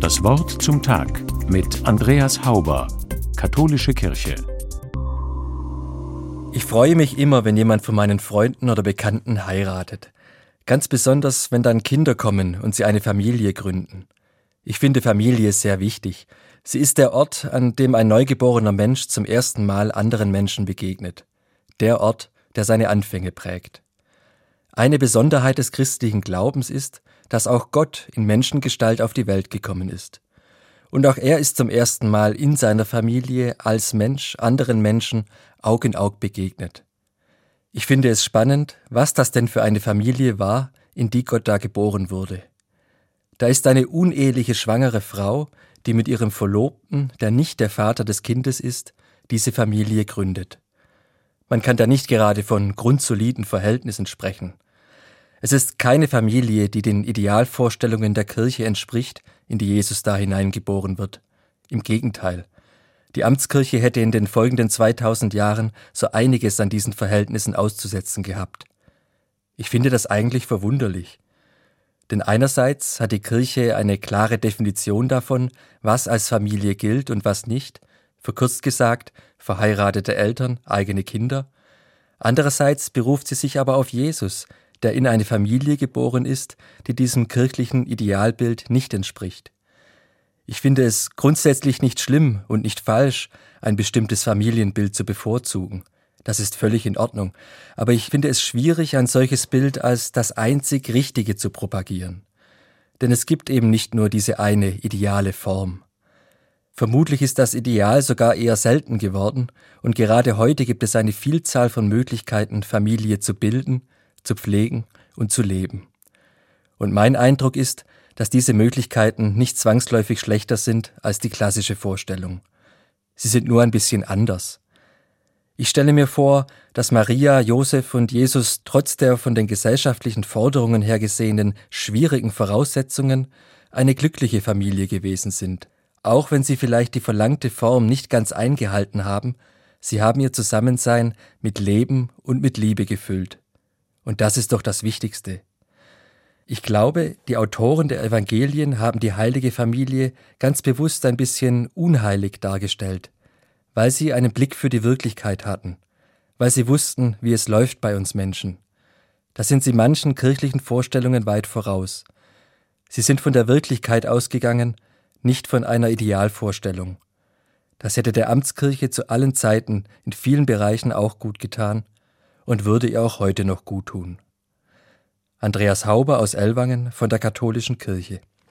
Das Wort zum Tag mit Andreas Hauber, Katholische Kirche. Ich freue mich immer, wenn jemand von meinen Freunden oder Bekannten heiratet. Ganz besonders, wenn dann Kinder kommen und sie eine Familie gründen. Ich finde Familie sehr wichtig. Sie ist der Ort, an dem ein neugeborener Mensch zum ersten Mal anderen Menschen begegnet. Der Ort, der seine Anfänge prägt. Eine Besonderheit des christlichen Glaubens ist, dass auch Gott in Menschengestalt auf die Welt gekommen ist. Und auch er ist zum ersten Mal in seiner Familie als Mensch anderen Menschen Aug in Aug begegnet. Ich finde es spannend, was das denn für eine Familie war, in die Gott da geboren wurde. Da ist eine uneheliche schwangere Frau, die mit ihrem Verlobten, der nicht der Vater des Kindes ist, diese Familie gründet. Man kann da nicht gerade von grundsoliden Verhältnissen sprechen. Es ist keine Familie, die den Idealvorstellungen der Kirche entspricht, in die Jesus da hineingeboren wird. Im Gegenteil. Die Amtskirche hätte in den folgenden 2000 Jahren so einiges an diesen Verhältnissen auszusetzen gehabt. Ich finde das eigentlich verwunderlich. Denn einerseits hat die Kirche eine klare Definition davon, was als Familie gilt und was nicht, verkürzt gesagt, verheiratete Eltern, eigene Kinder. Andererseits beruft sie sich aber auf Jesus, der in eine Familie geboren ist, die diesem kirchlichen Idealbild nicht entspricht. Ich finde es grundsätzlich nicht schlimm und nicht falsch, ein bestimmtes Familienbild zu bevorzugen. Das ist völlig in Ordnung. Aber ich finde es schwierig, ein solches Bild als das einzig Richtige zu propagieren. Denn es gibt eben nicht nur diese eine ideale Form. Vermutlich ist das Ideal sogar eher selten geworden, und gerade heute gibt es eine Vielzahl von Möglichkeiten, Familie zu bilden, zu pflegen und zu leben. Und mein Eindruck ist, dass diese Möglichkeiten nicht zwangsläufig schlechter sind als die klassische Vorstellung. Sie sind nur ein bisschen anders. Ich stelle mir vor, dass Maria, Josef und Jesus trotz der von den gesellschaftlichen Forderungen her gesehenen schwierigen Voraussetzungen eine glückliche Familie gewesen sind. Auch wenn sie vielleicht die verlangte Form nicht ganz eingehalten haben, sie haben ihr Zusammensein mit Leben und mit Liebe gefüllt. Und das ist doch das Wichtigste. Ich glaube, die Autoren der Evangelien haben die heilige Familie ganz bewusst ein bisschen unheilig dargestellt weil sie einen Blick für die Wirklichkeit hatten, weil sie wussten, wie es läuft bei uns Menschen. Da sind sie manchen kirchlichen Vorstellungen weit voraus. Sie sind von der Wirklichkeit ausgegangen, nicht von einer Idealvorstellung. Das hätte der Amtskirche zu allen Zeiten in vielen Bereichen auch gut getan und würde ihr auch heute noch gut tun. Andreas Hauber aus Ellwangen von der Katholischen Kirche.